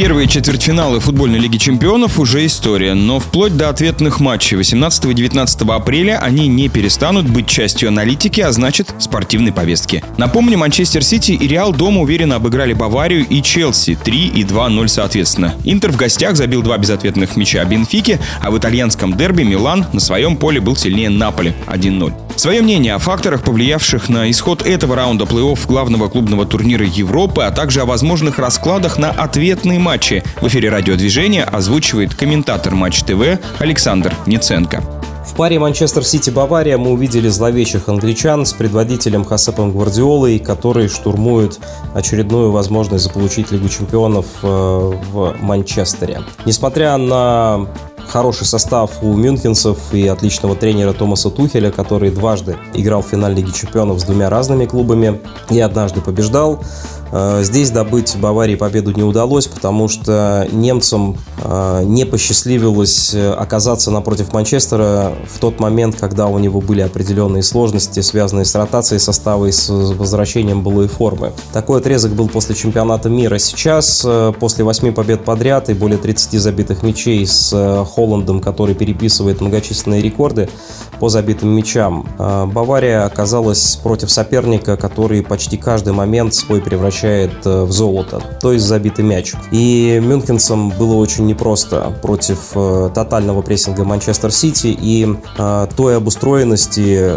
Первые четвертьфиналы футбольной лиги чемпионов уже история, но вплоть до ответных матчей 18 и 19 апреля они не перестанут быть частью аналитики, а значит спортивной повестки. Напомню, Манчестер Сити и Реал дома уверенно обыграли Баварию и Челси 3 и 2-0 соответственно. Интер в гостях забил два безответных мяча Бенфике, а в итальянском дерби Милан на своем поле был сильнее Наполи 1-0. Свое мнение о факторах, повлиявших на исход этого раунда плей-офф главного клубного турнира Европы, а также о возможных раскладах на ответные матчи в эфире радиодвижения озвучивает комментатор Матч ТВ Александр Ниценко. В паре Манчестер Сити-Бавария мы увидели зловещих англичан с предводителем Хасепом Гвардиолой, который штурмует очередную возможность заполучить Лигу чемпионов э, в Манчестере. Несмотря на хороший состав у мюнхенцев и отличного тренера Томаса Тухеля, который дважды играл в финале Лиги Чемпионов с двумя разными клубами и однажды побеждал. Э, здесь добыть Баварии победу не удалось, потому что немцам э, не посчастливилось э, оказаться напротив Манчестера в тот момент, когда у него были определенные сложности, связанные с ротацией состава и с возвращением былой формы. Такой отрезок был после чемпионата мира. Сейчас, после восьми побед подряд и более 30 забитых мячей с Холландом, который переписывает многочисленные рекорды по забитым мячам, Бавария оказалась против соперника, который почти каждый момент свой превращает превращает э, в золото, то есть забитый мяч. И мюнхенцам было очень непросто против э, тотального прессинга Манчестер Сити и э, той обустроенности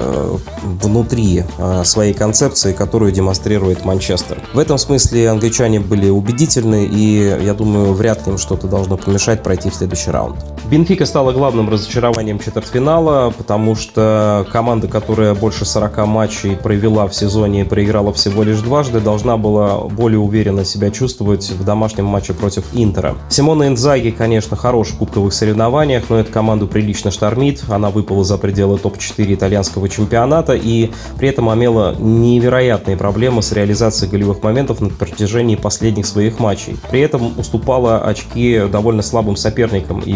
внутри своей концепции, которую демонстрирует Манчестер. В этом смысле англичане были убедительны, и я думаю, вряд ли им что-то должно помешать пройти в следующий раунд. Бенфика стала главным разочарованием четвертьфинала, потому что команда, которая больше 40 матчей провела в сезоне и проиграла всего лишь дважды, должна была более уверенно себя чувствовать в домашнем матче против Интера. Симона Инзаги, конечно, хорош в кубковых соревнованиях, но эту команду прилично штормит. Она выпала за пределы топ-4 итальянского чемпионата и при этом имела невероятные проблемы с реализацией голевых моментов на протяжении последних своих матчей. При этом уступала очки довольно слабым соперникам, и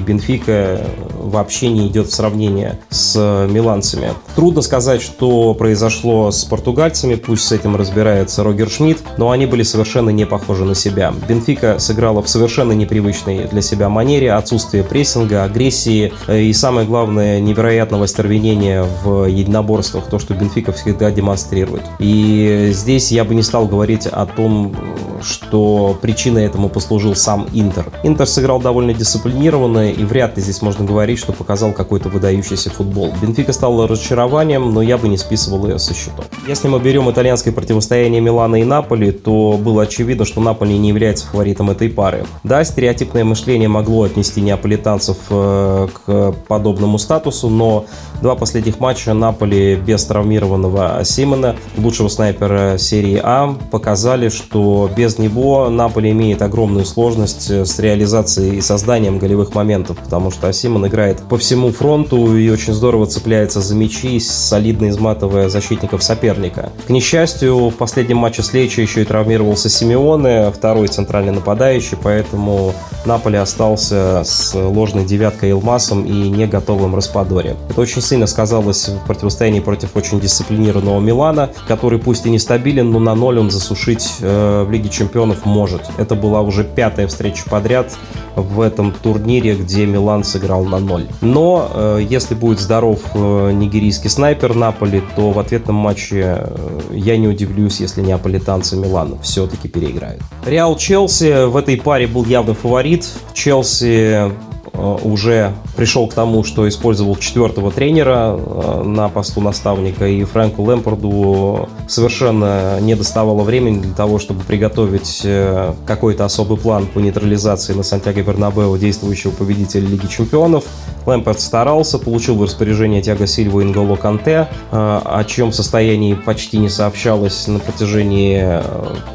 Бенфика вообще не идет в сравнение с миланцами. Трудно сказать, что произошло с португальцами, пусть с этим разбирается Рогер Шмидт, но они были совершенно не похожи на себя. Бенфика сыграла в совершенно непривычной для себя манере, отсутствие прессинга, агрессии э, и, самое главное, невероятного стервенения в единоборствах, то, что Бенфика всегда демонстрирует. И здесь я бы не стал говорить о том, что причиной этому послужил сам Интер. Интер сыграл довольно дисциплинированно, и вряд ли здесь можно говорить, что показал какой-то выдающийся футбол. Бенфика стала разочарованием, но я бы не списывал ее со счетов. Если мы берем итальянское противостояние Милана и Наполи, то было очевидно, что Наполи не является фаворитом этой пары. Да, стереотипное мышление могло отнести неаполитанцев э, к подобному статусу, но два последних матча Наполи без травмированного Симона, лучшего снайпера серии А, показали, что без него Наполи имеет огромную сложность с реализацией и созданием голевых моментов, потому что Симон играет по всему фронту и очень здорово цепляется за мячи, солидно изматывая защитников соперника. К несчастью, в последнем матче с Лечи еще и травмировался Симеоне, второй центральный нападающий, поэтому Наполе остался с ложной девяткой Элмасом и не готовым Распадоре. Это очень сильно сказалось в противостоянии против очень дисциплинированного Милана, который пусть и нестабилен, но на ноль он засушить э, в Лиге Чемпионов может. Это была уже пятая встреча подряд в этом турнире, где Милан сыграл на ноль. Но э, если будет здоров э, нигерийский снайпер Наполи, то в ответном матче э, я не удивлюсь, если неаполитанцы Милана все-таки переиграют. Реал Челси в этой паре был явно фаворит. Челси уже пришел к тому, что использовал четвертого тренера э, на посту наставника, и Фрэнку Лэмпорду совершенно не доставало времени для того, чтобы приготовить э, какой-то особый план по нейтрализации на Сантьяго Бернабео действующего победителя Лиги Чемпионов. Лэмпорт старался, получил в распоряжение Тиаго Сильва и Нголо Канте, о чем состоянии почти не сообщалось на протяжении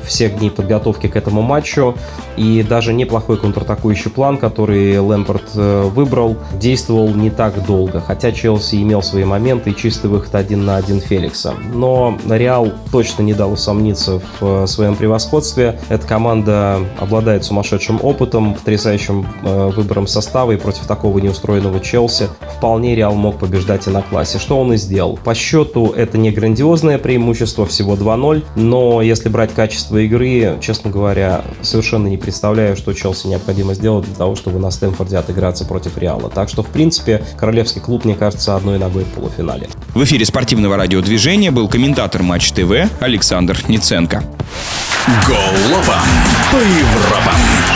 всех дней подготовки к этому матчу. И даже неплохой контратакующий план, который Лэмпорт э, выбрал, действовал не так долго, хотя Челси имел свои моменты и чистый выход один на один Феликса. Но Реал точно не дал усомниться в э, своем превосходстве. Эта команда обладает сумасшедшим опытом, потрясающим э, выбором состава, и против такого неустроенного Челси вполне Реал мог побеждать и на классе. Что он и сделал. По счету это не грандиозное преимущество, всего 2-0, но если брать качество игры, честно говоря, совершенно не представляю, что Челси необходимо сделать для того, чтобы на Стэнфорде отыграться против Реала. Так что, в принципе, королевский клуб, мне кажется, одной ногой в полуфинале. В эфире спортивного радиодвижения был комментатор Матч ТВ Александр Ниценко. Голова по Европам.